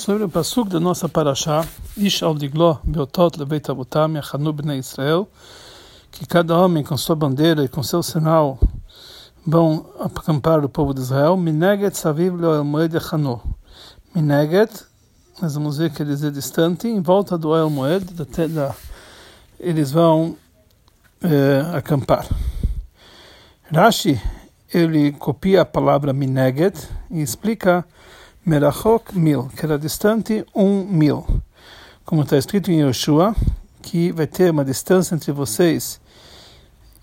sobre o pasuk da nossa paraxá, Ish al diglo beotot leveit abutam yachanu bnei Israel, que cada homem com sua bandeira e com seu sinal vão acampar o povo de Israel, mineget saviv leoel moed yachanu. Mineget, nós vamos ver que dizer distante, em volta do oel moed, da, eles vão eh, acampar. Rashi, ele copia a palavra mineget e explica Merachok mil, que era distante um mil. Como está escrito em Yoshua, que vai ter uma distância entre vocês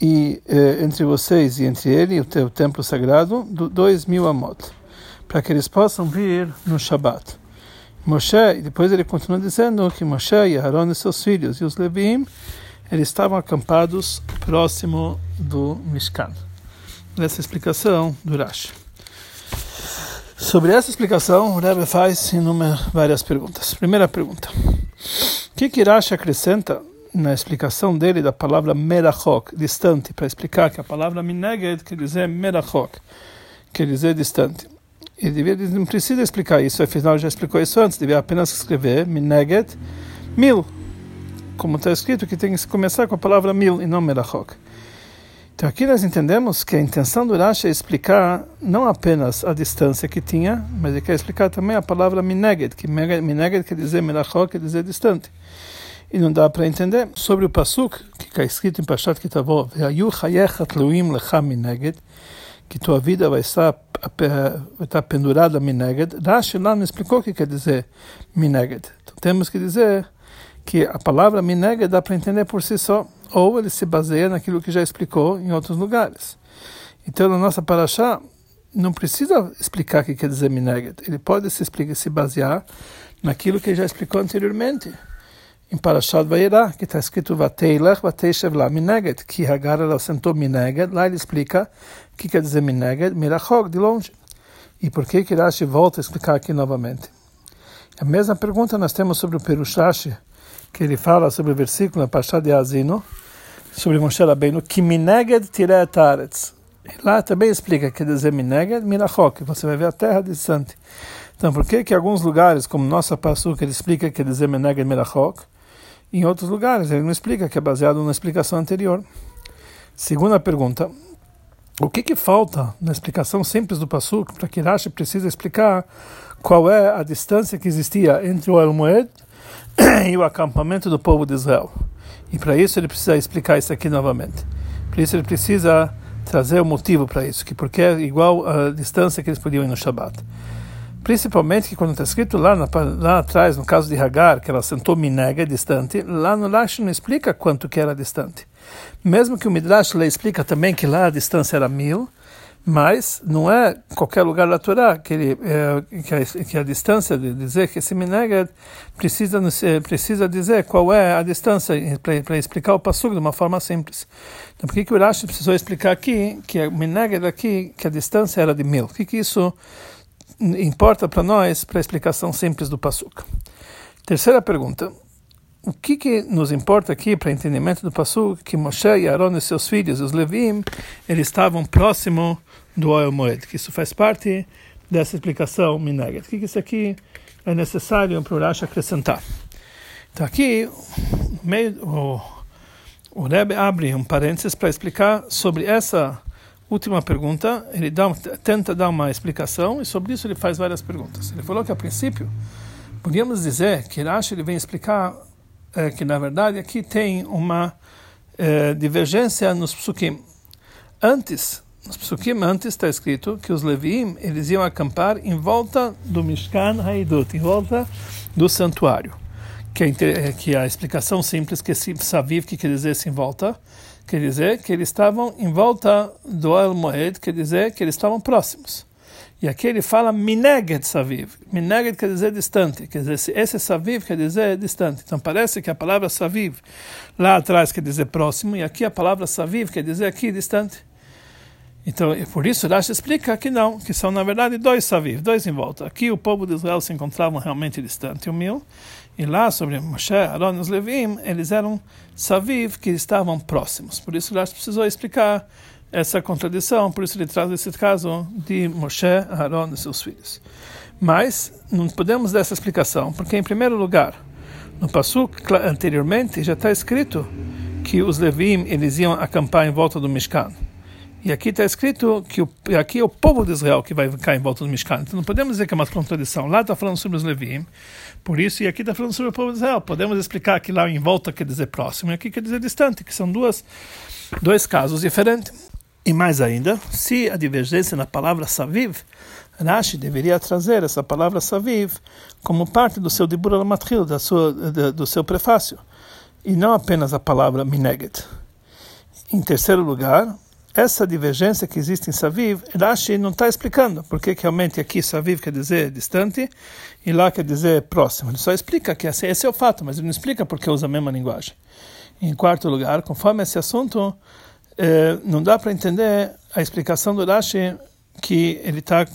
e eh, entre vocês e entre ele, o templo sagrado, do dois mil amot, para que eles possam vir no Shabat. Moshe, e depois ele continua dizendo que Moshe e Aaron e seus filhos e os Levim, eles estavam acampados próximo do Mishkan. Essa explicação do Rashi. Sobre essa explicação, o Rebbe faz inúmeras várias perguntas. Primeira pergunta: O que, Rashi acrescenta na explicação dele da palavra merachok, distante, para explicar que a palavra mineged quer dizer merachok, quer dizer distante? Ele, devia, ele não precisa explicar isso, afinal já explicou isso antes, devia apenas escrever mineged mil, como está escrito que tem que começar com a palavra mil e não merachok. Então aqui nós entendemos que a intenção do Rashi é explicar não apenas a distância que tinha, mas ele quer explicar também a palavra mineged, que mineged quer dizer melachó, quer dizer distante. E não dá para entender sobre o pasuk que está escrito em Pashat Kitavó, "Ve'ayu chayechat luim lecha mineged", que tua vida vai estar vai estar pendurada mineged. Rashi lá não explicou o que quer dizer mineged. Então temos que dizer que a palavra mineged dá para entender por si só ou ele se baseia naquilo que já explicou em outros lugares. Então, na nossa paraxá, não precisa explicar o que quer dizer mineget. Ele pode se, explicar, se basear naquilo que já explicou anteriormente. Em Parashat Vayera, que está escrito Vateilach, Vateishev la mineget, que Hagar ela sentou mineget, lá ele explica o que quer dizer mineget, mirachog, de longe. E por que que Rashi volta a explicar aqui novamente? A mesma pergunta nós temos sobre o Perushashi, que ele fala sobre o versículo na Pashá de Azino, sobre Moshe Rabbeinu, que mineged tiret aretz. Lá também explica que dizer mineged mirachok, você vai ver a terra distante. Então, por que que alguns lugares, como nossa Passuca, ele explica que dizer mineged mirachok, em outros lugares ele não explica, que é baseado na explicação anterior. Segunda pergunta, o que que falta na explicação simples do Passuca para que Rashi precisa explicar qual é a distância que existia entre o El Moed e o acampamento do povo de Israel. E para isso ele precisa explicar isso aqui novamente. Por isso ele precisa trazer o motivo para isso, que porque é igual a distância que eles podiam ir no Shabat. Principalmente que quando está escrito lá, na, lá atrás, no caso de Hagar, que ela sentou Minega distante, lá no Lash não explica quanto que era distante. Mesmo que o Midrash lhe explica também que lá a distância era mil, mas não é qualquer lugar da Torá que, ele, é, que, a, que a distância de dizer que esse Mineged precisa, precisa dizer qual é a distância para explicar o Passug de uma forma simples. Então, por que, que o Urashi precisou explicar aqui que o Mineged aqui, que a distância era de mil? O que, que isso importa para nós, para a explicação simples do Passug? Terceira pergunta. O que, que nos importa aqui para entendimento do Passug? Que Moshe e Aaron e seus filhos, os Levim, eles estavam próximos do oil moed, que isso faz parte dessa explicação mineget. O que, que isso aqui é necessário para o Rashi acrescentar? Então aqui meio, o, o Rebbe abre um parênteses para explicar sobre essa última pergunta. Ele dá, tenta dar uma explicação e sobre isso ele faz várias perguntas. Ele falou que a princípio podíamos dizer que Rashi ele vem explicar é, que na verdade aqui tem uma é, divergência nos psukim. Antes nos psukim antes está escrito que os Leviim eles iam acampar em volta do Mishkan Haidut, em volta do santuário. Que, é, que a explicação simples que esse Saviv, que quer dizer em volta, quer dizer que eles estavam em volta do El Moed, quer dizer que eles estavam próximos. E aqui ele fala Mineged Saviv. Mineged quer dizer distante, quer dizer, esse Saviv quer dizer distante. Então parece que a palavra Saviv lá atrás quer dizer próximo, e aqui a palavra Saviv quer dizer aqui distante. Então, por isso, Rashi explica que não, que são na verdade dois saviv, dois em volta. Aqui o povo de Israel se encontravam realmente distante, o e lá sobre Moshe, Aaron e os Levim, eles eram saviv que estavam próximos. Por isso, Rashi precisou explicar essa contradição, por isso ele traz esse caso de Moshe, Aaron e seus filhos. Mas não podemos dar essa explicação, porque em primeiro lugar, no Passuk anteriormente já está escrito que os Levim eles iam acampar em volta do Mishkan. E aqui está escrito que o, aqui é o povo de Israel que vai ficar em volta do Mishkan. Então não podemos dizer que é uma contradição. Lá está falando sobre os Levim, por isso, e aqui está falando sobre o povo de Israel. Podemos explicar que lá em volta quer dizer próximo e aqui quer dizer distante, que são duas, dois casos diferentes. E mais ainda, se a divergência na palavra saviv, Rashi deveria trazer essa palavra saviv como parte do seu dibur al-matril, do seu prefácio, e não apenas a palavra mineget. Em terceiro lugar, essa divergência que existe em saviv, Rashi não está explicando porque realmente aqui saviv quer dizer distante e lá quer dizer próximo. Ele só explica que esse é o fato, mas ele não explica porque usa a mesma linguagem. Em quarto lugar, conforme esse assunto é, não dá para entender a explicação do Rashi que ele está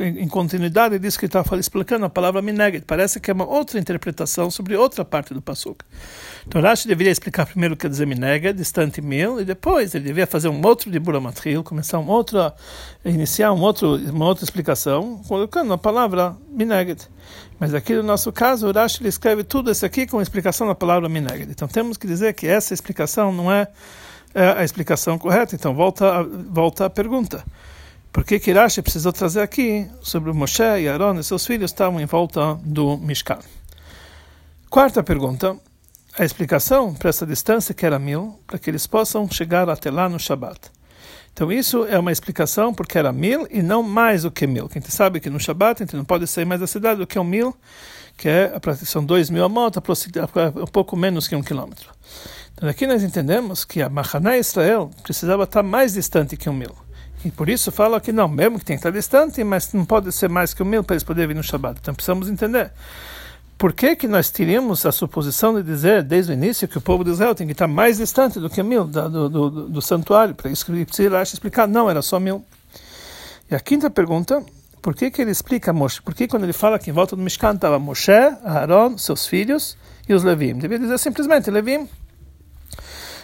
em continuidade disso que está explicando a palavra mineged. Parece que é uma outra interpretação sobre outra parte do Pasuk. Então Rashi deveria explicar primeiro o que quer dizer mineged, distante mil, e depois ele deveria fazer um outro de Buramatril, começar um outro, iniciar um outro, uma outra explicação, colocando a palavra mineged. Mas aqui no nosso caso, Rashi escreve tudo isso aqui com a explicação da palavra mineged. Então temos que dizer que essa explicação não é é a explicação correta. Então, volta, volta a pergunta. Por que Kirashi precisou trazer aqui sobre Moshe e Aaron e seus filhos estavam em volta do Mishkan? Quarta pergunta. A explicação para essa distância que era mil, para que eles possam chegar até lá no Shabat. Então isso é uma explicação porque era mil e não mais do que mil. Quem sabe que no Shabat a gente não pode sair mais da cidade do que um mil, que é, são dois mil a moto, um pouco menos que um quilômetro. Então aqui nós entendemos que a Mahaná Israel precisava estar mais distante que um mil. E por isso fala que não, mesmo que tem que estar distante, mas não pode ser mais que um mil para eles poderem vir no Shabbat. Então precisamos entender. Por que, que nós teríamos a suposição de dizer desde o início que o povo de Israel tem que estar mais distante do que mil do, do, do, santuário? Para isso que precisa explicar, não, era só mil. E a quinta pergunta, por que, que ele explica Moshe? Por que quando ele fala que em volta do Mishkan estava Moshe, Aaron, seus filhos e os Levim? Devia dizer simplesmente Levim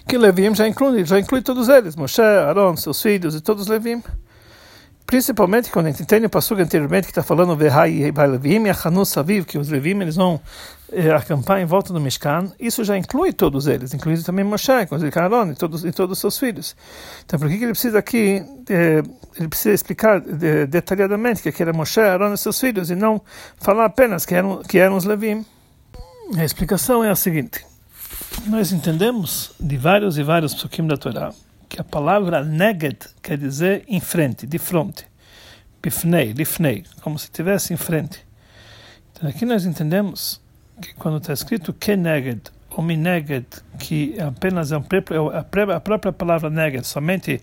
que Levim já inclui, já inclui todos eles, Moshe, Aaron, seus filhos e todos os Levim. Principalmente quando a gente entende o passugo anteriormente que está falando Vehai Levim e Hanu Saviv, que os Levim eles vão eh, acampar em volta do Mishkan, isso já inclui todos eles, inclui também Moshe, inclui Aaron e todos, e todos os seus filhos. Então por que, que ele precisa aqui, eh, ele precisa explicar detalhadamente que era Moshe, Aaron e seus filhos e não falar apenas que eram, que eram os Levim? A explicação é a seguinte nós entendemos de vários e vários psukim da Torá que a palavra neged quer dizer em frente, de frente. Bifnei, lifnei, como se estivesse em frente. Então aqui nós entendemos que quando está escrito que neged ou mineged, que apenas é um, é a própria palavra neged, somente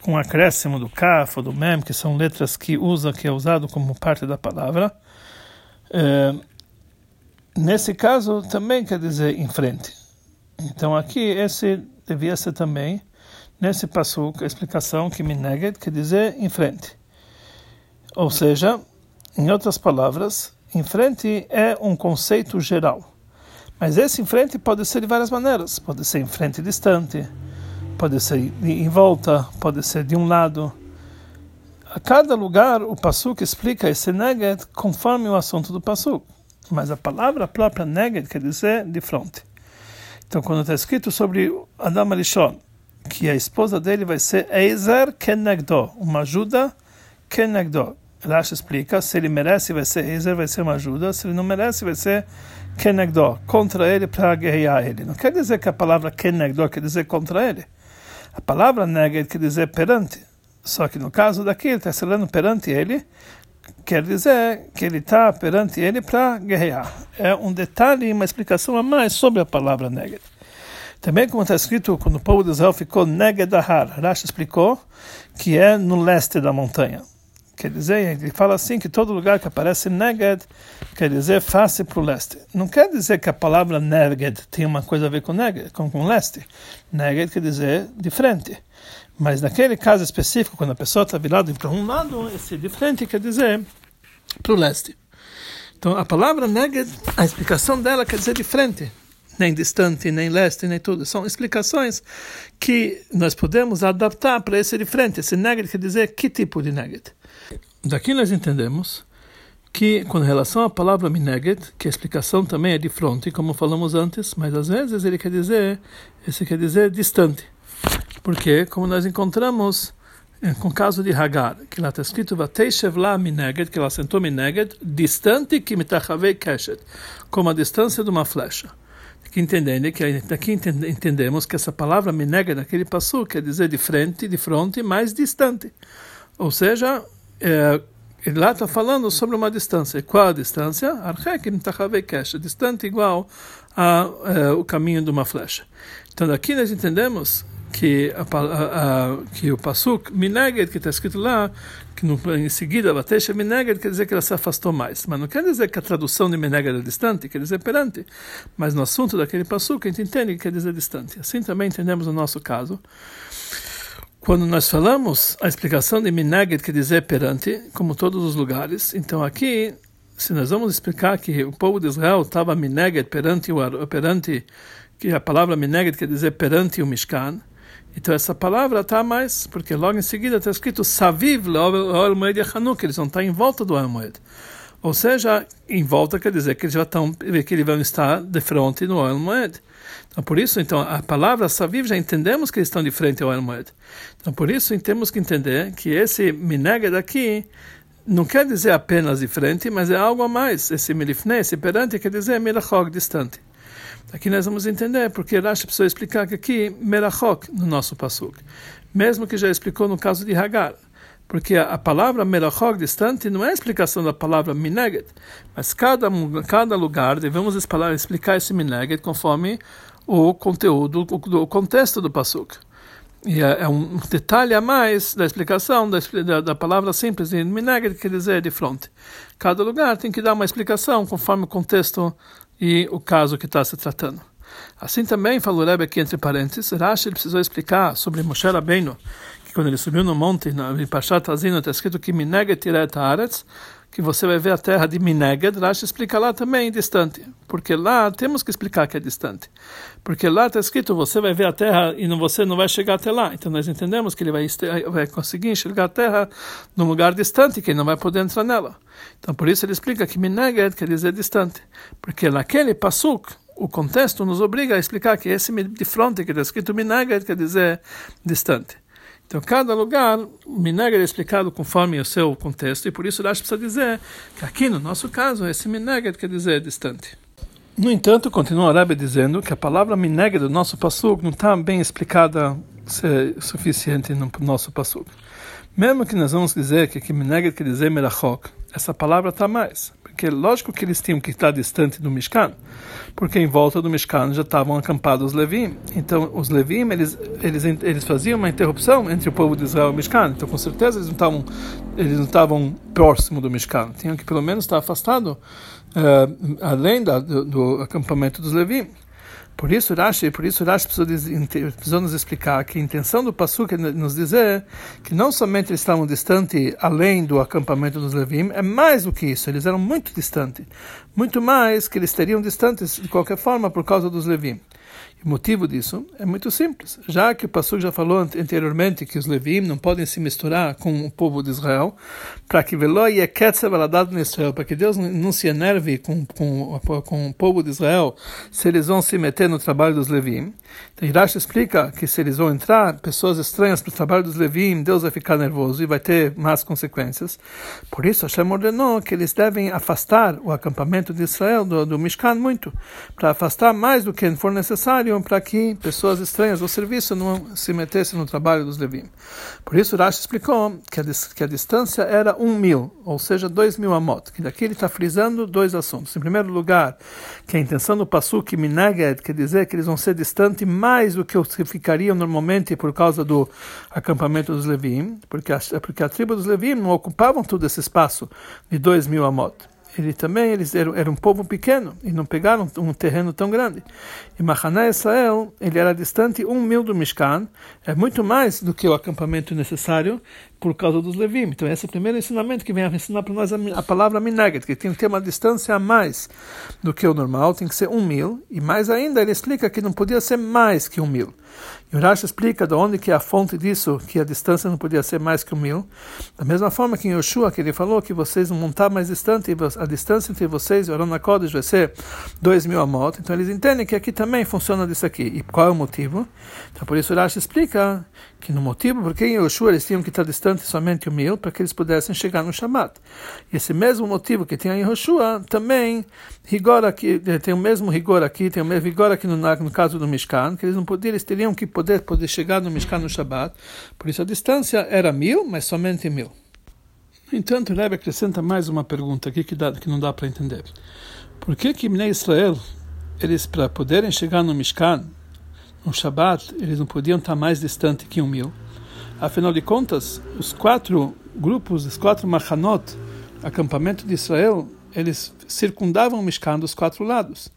com o acréscimo do kaf ou do mem, que são letras que usa, que é usado como parte da palavra, é, nesse caso também quer dizer em frente. Então aqui esse devia ser também nesse passo a explicação que me nega quer dizer em frente. Ou seja, em outras palavras, em frente é um conceito geral. Mas esse em frente pode ser de várias maneiras. Pode ser em frente distante, pode ser em volta, pode ser de um lado. A cada lugar o Passuk explica esse neged conforme o assunto do Passuk. Mas a palavra própria neged quer dizer de frente. Então, quando está escrito sobre Adam Arishon, que a esposa dele vai ser Ezer Kenegdo, uma ajuda Kenegdo. Rashi explica, se ele merece vai ser Ezer, vai ser uma ajuda, se ele não merece vai ser Kenegdo, contra ele para guerrear ele. Não quer dizer que a palavra Kenegdo quer dizer contra ele. A palavra Neged quer dizer perante. Só que no caso daqui, ele está falando perante ele, quer dizer que ele está perante ele para guerrear. É um detalhe, uma explicação a mais sobre a palavra neged. Também, como está escrito, quando o povo de Israel ficou negedahar, Rashi explicou que é no leste da montanha. Quer dizer, ele fala assim que todo lugar que aparece neged quer dizer face para o leste. Não quer dizer que a palavra neged tem uma coisa a ver com neged, com, com leste. Neged quer dizer de frente. Mas naquele caso específico, quando a pessoa está virada para um lado, esse de frente quer dizer para o leste. Então a palavra neged, a explicação dela quer dizer de frente. nem distante, nem leste, nem tudo. São explicações que nós podemos adaptar para esse de frente. Esse neged quer dizer que tipo de neged. Daqui nós entendemos que com relação à palavra mineged, que a explicação também é de fronte, como falamos antes, mas às vezes ele quer dizer, esse quer dizer distante. Porque, como nós encontramos com o caso de Hagar, que lá está escrito Vateishev la mineged, que ela sentou mineged, distante que mitachavei keshet, como a distância de uma flecha. Aqui entendendo que aqui entendemos que essa palavra mineged naquele passo quer dizer de frente, de fronte, mais distante. Ou seja, é, lá está falando sobre uma distância. Qual a distância? Archekim tachavei distante igual ao é, caminho de uma flecha. Então daqui nós entendemos que, a, a, a, que o Pasuk Mineged, que está escrito lá, que no, em seguida Vatesha Mineged, quer dizer que ela se afastou mais. Mas não quer dizer que a tradução de Mineged é distante, quer dizer perante. Mas no assunto daquele Pasuk, a gente entende que quer dizer distante. Assim também entendemos no nosso caso. Quando nós falamos a explicação de Mineged, quer dizer perante, como todos os lugares, então aqui se nós vamos explicar que o povo de Israel estava mineged perante o perante que a palavra mineged quer dizer perante o Mishkan, então essa palavra está mais, porque logo em seguida está escrito Saviv Moed Yachanuk, eles vão estar em volta do Moed. Ou seja, em volta quer dizer que eles já estão, que eles vão estar de frente no Moed. Então por isso, então a palavra Saviv já entendemos que eles estão de frente ao Moed. Então por isso temos que entender que esse Mineged aqui não quer dizer apenas de frente, mas é algo a mais. Esse Milifne, esse perante, quer dizer Milachog, distante. Aqui nós vamos entender porque Rashi precisou explicar que aqui Merachok no nosso pasuk, mesmo que já explicou no caso de Hagar, porque a, palavra Merachok distante não é a explicação da palavra Mineged, mas cada cada lugar devemos explicar, esse Mineged conforme o conteúdo, o, o contexto do pasuk. E é, é, um detalhe a mais da explicação da, da, da palavra simples de Mineged, quer dizer de fronte. Cada lugar tem que dar uma explicação conforme o contexto e o caso que está se tratando. Assim também, falou Rebbe aqui entre parênteses, Rashi precisou explicar sobre Moshe Rabbeinu, que quando ele subiu no monte, em Pashat Azino, está escrito que Mineged Tiret Haaretz, que você vai ver a terra de Mineged, Rashi explica lá também distante, porque lá temos que explicar que é distante, porque lá está escrito você vai ver a terra e não, você não vai chegar até lá, então nós entendemos que ele vai, vai conseguir enxergar a terra num lugar distante, que ele não vai poder entrar nela. Então por isso ele explica que Mineged quer dizer distante, porque naquele pasuk, o contexto nos obriga a explicar que esse de fronte que está escrito Mineged quer dizer distante. Então, cada lugar, Mineged é explicado conforme o seu contexto, e por isso Rashi precisa dizer que aqui, no nosso caso, esse Mineged quer dizer distante. No entanto, continua o Rebbe dizendo que a palavra Mineged do nosso Passuk não está bem explicada o suficiente no nosso Passuk. Mesmo que nós vamos dizer que Mineged quer dizer Merachok, essa palavra está mais. Porque lógico que eles tinham que estar distante do Mishkan, porque em volta do Mishkan já estavam acampados os Levim. Então, os Levim, eles, eles, eles faziam uma interrupção entre o povo de Israel e o Mishkan. Então, com certeza, eles não estavam, estavam próximo do Mishkan. Tinham que, pelo menos, estar afastado, uh, além da, do, do acampamento dos Levim. Por isso Rashi, por isso Rashi precisou, precisou, nos explicar que a intenção do Passuk é nos dizer que não somente eles estavam distantes além do acampamento dos Levim, é mais do que isso, eles eram muito distantes, muito mais que eles estariam distantes de qualquer forma por causa dos Levim. O motivo disso é muito simples. Já que o pastor já falou anteriormente que os Levim não podem se misturar com o povo de Israel, para que Israel, para que Deus não se enerve com, com, com o povo de Israel se eles vão se meter no trabalho dos Levim. Então, Hirash explica que se eles vão entrar, pessoas estranhas para o trabalho dos Levim, Deus vai ficar nervoso e vai ter más consequências. Por isso, Hashem ordenou que eles devem afastar o acampamento de Israel do, do Mishkan muito, para afastar mais do que for necessário para que pessoas estranhas ao serviço não se metessem no trabalho dos Levim. Por isso, Rashi explicou que a, que a distância era um mil, ou seja, dois mil amot. Que daqui ele está frisando dois assuntos. Em primeiro lugar, que a intenção do Pasuk Minaged quer dizer que eles vão ser distantes mais do que os que ficariam normalmente por causa do acampamento dos Levim, porque a, porque a tribo dos Levim não ocupavam todo esse espaço de dois mil amot ele também eles eram, eram um povo pequeno e não pegaram um terreno tão grande. E Mahaná Israel ele era distante um mil do Mishkan, é muito mais do que o acampamento necessário por causa dos Levim. Então esse é o primeiro ensinamento que vem a ensinar para nós a, a palavra minaget, que tem que ter uma distância a mais do que o normal, tem que ser um mil, e mais ainda ele explica que não podia ser mais que um mil. E o Rashi explica de onde que é a fonte disso, que a distância não podia ser mais que um mil. Da mesma forma que em Yoshua, que ele falou que vocês vão montar mais distante, a distância entre vocês e o Arona Kodesh vai ser dois mil amot. Então eles entendem que aqui também funciona disso aqui. E qual é o motivo? Então por isso o Rashi explica que no motivo porque em Yoshua eles tinham que estar somente um mil, para que eles pudessem chegar no Shabat. E esse mesmo motivo que tem em Yoshua, também rigor aqui, eh, tem o mesmo rigor aqui, tem o mesmo rigor aqui no, no caso do Mishkan, que eles não poderiam, eles teriam que poder, poder chegar no Mishkan no Shabat. Por isso a distância era mil, mas somente mil. No entanto, o Rebbe acrescenta mais uma pergunta aqui que, dá, que não dá para entender. Por que que em Israel, eles para poderem chegar no Mishkan, no Shabat, eles não podiam estar mais distante que um mil? Afinal de contas, os quatro grupos, os quatro machanot, acampamento de Israel, eles circundavam Mishkan dos quatro lados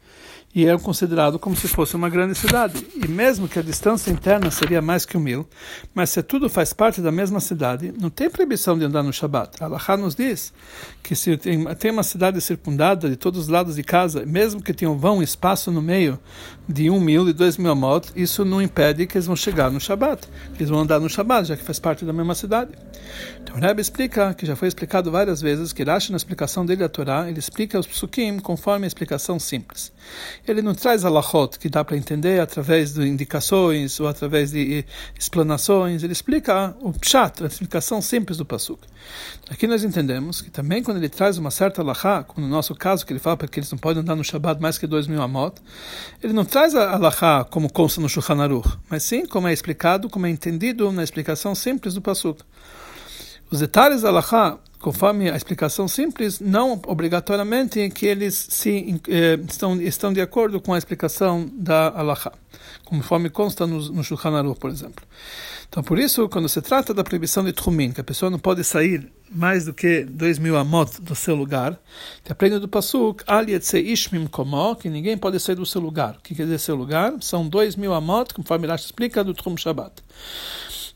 e eram considerados como se fosse uma grande cidade. E mesmo que a distância interna seria mais que um mil, mas se tudo faz parte da mesma cidade, não tem proibição de andar no Shabat. Allah nos diz que se tem, tem uma cidade circundada de todos os lados de casa, mesmo que tenha um vão, espaço no meio de um mil e dois mil amot, isso não impede que eles vão chegar no Shabat, eles vão andar no Shabat, já que faz parte da mesma cidade. Então o Rebbe explica, que já foi explicado várias vezes, que Rashi na explicação dele a Torá, ele explica os psukim conforme a explicação simples. Ele não traz alachot, que dá para entender através de indicações ou através de explanações, ele explica o pshat, a explicação simples do pasuk. Aqui nós entendemos que também quando ele traz uma certa alachá, como no nosso caso, que ele fala que eles não podem andar no Shabat mais que dois mil amot, ele não traz a alachá como consta no Shulchan Aruch, mas sim como é explicado, como é entendido na explicação simples do pasuk. Os detalhes da alachá conforme a explicação simples, não obrigatoriamente que eles se, eh, estão, estão de acordo com a explicação da Alaha, conforme consta no, no Shulchan Aruch, por exemplo. Então, por isso, quando se trata da proibição de Trumin, que a pessoa não pode sair mais do que dois mil amot do seu lugar, que aprende do Pasuk, Komo, que ninguém pode sair do seu lugar. O que quer dizer seu lugar? São dois mil amot, conforme Rashi explica, do Trum Shabbat.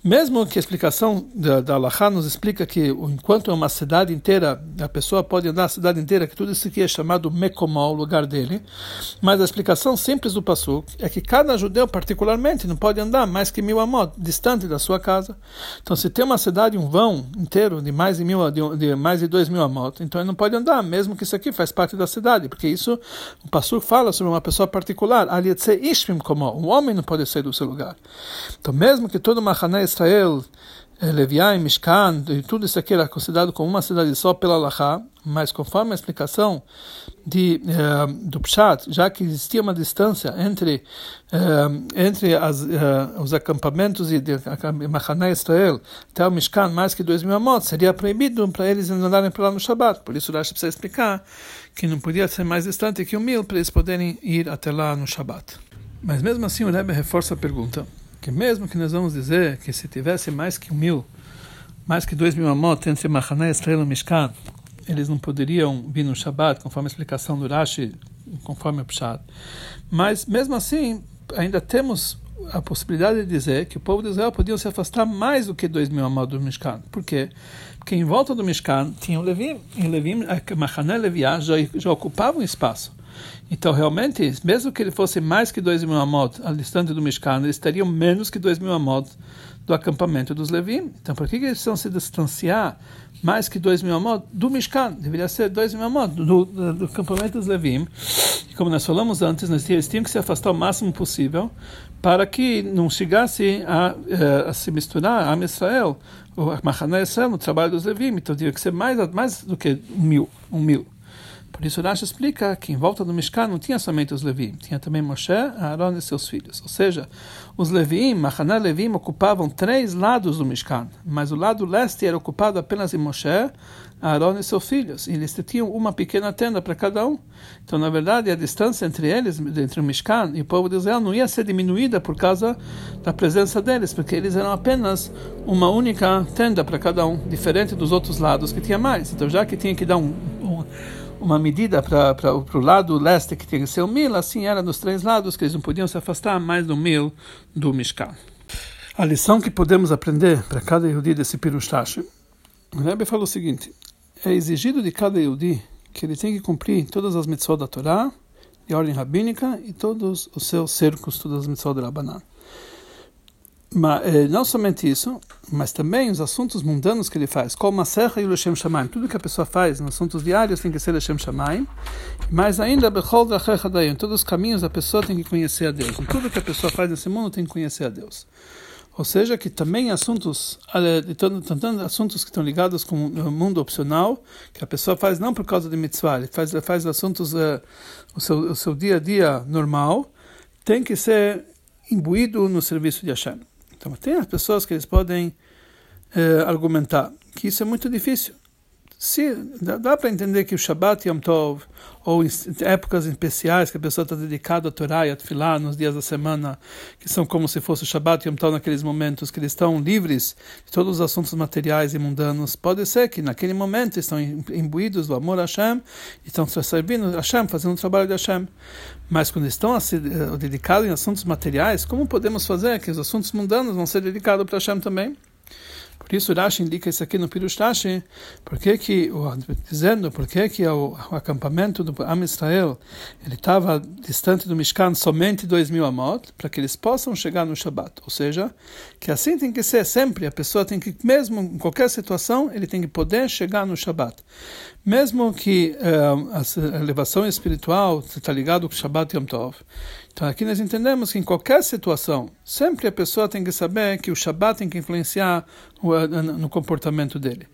Mesmo que a explicação da, da Allahá nos explica que enquanto é uma cidade inteira, a pessoa pode andar a cidade inteira, que tudo isso aqui é chamado Mekomó, o lugar dele, mas a explicação simples do Passuk é que cada judeu, particularmente, não pode andar mais que mil amot, distante da sua casa. Então, se tem uma cidade, um vão inteiro de mais de, mil, de, de mais de dois mil amot, então ele não pode andar, mesmo que isso aqui faz parte da cidade, porque isso, o Passuk fala sobre uma pessoa particular, um homem não pode sair do seu lugar. Então, mesmo que todo Mahané Israel, eh, Leviai, Mishkan, e tudo isso aqui era considerado como uma cidade só pela Laha, mas conforme a explicação de, uh, do Pshat, já que existia uma distância entre, uh, entre as, os acampamentos de, de Machané Israel até o Mishkan, mais que dois mil amot, seria proibido para eles andarem para lá no Shabat. Por isso, Rashi precisa explicar que não podia ser mais distante que um mil para eles poderem ir até lá no Shabat. Mas mesmo assim, o Rebbe reforça a pergunta que mesmo que nós vamos dizer que se tivesse mais que mil, mais que dois mil amot entre Mahané, Israel e Mishkan, eles não poderiam vir no Shabbat, conforme a explicação do Rashi, conforme o Pshat. Mas, mesmo assim, ainda temos a possibilidade de dizer que o povo de Israel podia se afastar mais do que dois mil amot do Mishkan. Por quê? Porque em volta do Mishkan tinha o Levim, e Levim, Mahané Leviá já, já ocupava um espaço. Então, realmente, mesmo que ele fosse mais que 2 mil amot a distante do Mishkan, eles teriam menos que 2 mil amot do acampamento dos Levim. Então, por que eles precisam se distanciar mais que 2 mil amot do Mishkan? Deveria ser 2 mil amot do, do, do, acampamento dos Levim. E como nós falamos antes, eles tinham que se afastar o máximo possível para que não chegasse a, eh, a se misturar a Israel, o Mahané Israel, no trabalho dos Levim. Então, tinha que ser mais, mais do que um mil. Um mil. Por isso Rashi explica que em volta do Mishkan não tinha somente os Levim, tinha também Moshe, Aaron e seus filhos. Ou seja, os Levim, Mahaná Levim, ocupavam três lados do Mishkan, mas o lado leste era ocupado apenas em Moshe, Aaron e seus filhos. E eles tinham uma pequena tenda para cada um. Então, na verdade, a distância entre eles, entre o Mishkan e o povo de Israel, não ia ser diminuída por causa da presença deles, porque eles eram apenas uma única tenda para cada um, diferente dos outros lados que tinha mais. Então, já que tinha que dar um, um uma medida para o lado leste que tinha que ser um mil, assim era nos três lados, que eles não podiam se afastar mais do mil do Mishkan. A lição que podemos aprender para cada Yehudi desse Pirushtash, o Rebbe falou o seguinte, é exigido de cada Yehudi que ele tem que cumprir todas as mitzvot da Torá, de ordem rabínica, e todos os seus cercos, todas as mitzvot da Rabanan. Mas, eh, não somente isso, mas também os assuntos mundanos que ele faz, como a serra e o Lashem Shamaim. Tudo que a pessoa faz nos assuntos diários tem que ser Lashem Shamaim. Mas ainda, em todos os caminhos a pessoa tem que conhecer a Deus. Em tudo que a pessoa faz nesse mundo tem que conhecer a Deus. Ou seja, que também assuntos, tanto assuntos que estão ligados com o mundo opcional, que a pessoa faz não por causa de mitzvah, ele faz, faz assuntos, uh, o, seu, o seu dia a dia normal, tem que ser imbuído no serviço de Hashem. Então, tem as pessoas que eles podem uh, argumentar que isso é muito difícil. Se, dá, dá para entender que o Shabbat Yom Tov, ou em épocas especiais que a pessoa está dedicada a Torá e a Tfilah nos dias da semana, que são como se fosse o Shabbat Yom Tov naqueles momentos, que eles estão livres de todos os assuntos materiais e mundanos, pode ser que naquele momento estão imbuídos do amor a Hashem estão servindo Hashem, fazendo o trabalho de Hashem. Mas quando estão uh, dedicados em assuntos materiais, como podemos fazer que os assuntos mundanos vão ser dedicados para Hashem também? Por isso Rashi indica isso aqui no Pirush Rashi, porque que, dizendo porque que o, o acampamento do Am Israel ele estava distante do Mishkan somente dois mil amot, para que eles possam chegar no Shabat. Ou seja, que assim tem que ser sempre, a pessoa tem que, mesmo em qualquer situação, ele tem que poder chegar no Shabat. Mesmo que uh, a elevação espiritual está ligado com o Shabat Yom Tov, então aqui nós entendemos que em qualquer situação, sempre a pessoa tem que saber que o Shabat tem que influenciar no comportamento dele.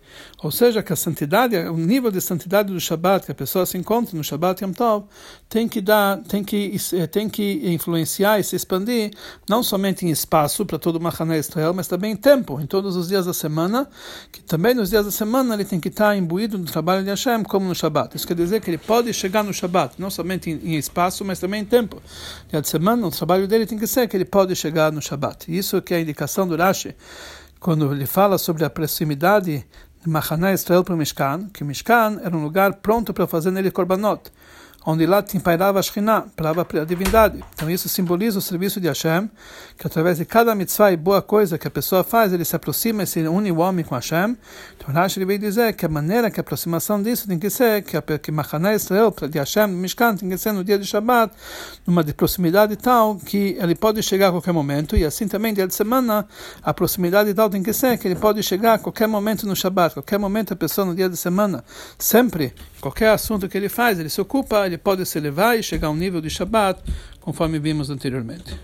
Ou seja, que a santidade, o nível de santidade do Shabat que a pessoa se encontra no Shabat Yom Tov, tem que dar, tem que eh, tem que influenciar e se expandir não somente em espaço para todo o Mahané Israel, mas também em tempo, em todos os dias da semana, que também nos dias da semana ele tem que estar imbuído no trabalho de Hashem como no Shabat. Isso quer dizer que ele pode chegar no Shabat, não somente em, em espaço, mas também em tempo de semana, o trabalho dele tem que ser que ele pode chegar no Shabat. Isso que é a indicação do Rashi, quando ele fala sobre a proximidade de Mahaná Israel para o Mishkan, que Mishkan era um lugar pronto para fazer nele korbanot onde lá pairava a Shekhinah, pairava a divindade. Então isso simboliza o serviço de Hashem, que através de cada mitzvah e boa coisa que a pessoa faz, ele se aproxima e se une o homem com Hashem. Então Rashi veio dizer que a maneira que a aproximação disso tem que ser, que, que Machané Israel, de Hashem, no Mishkan, tem que ser no dia de Shabbat, numa de proximidade tal que ele pode chegar a qualquer momento, e assim também dia de semana, a proximidade tal tem que ser que ele pode chegar a qualquer momento no Shabbat, qualquer momento a pessoa no dia de semana, sempre, qualquer assunto que ele faz, ele se ocupa, ele pode se elevar e chegar a um nível de Shabbat, conforme vimos anteriormente.